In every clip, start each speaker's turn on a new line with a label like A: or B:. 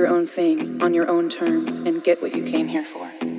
A: your own thing on your own terms and get what you came here for.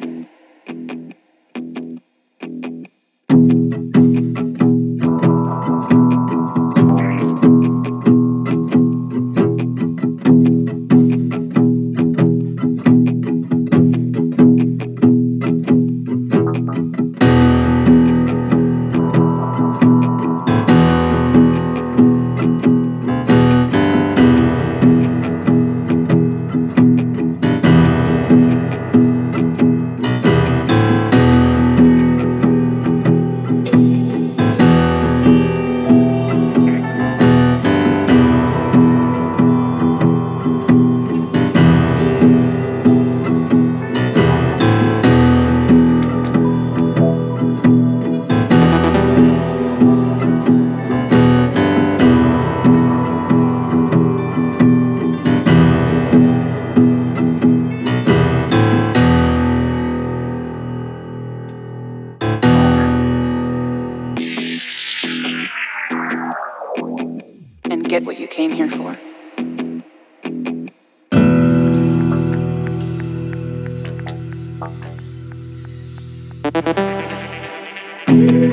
A: What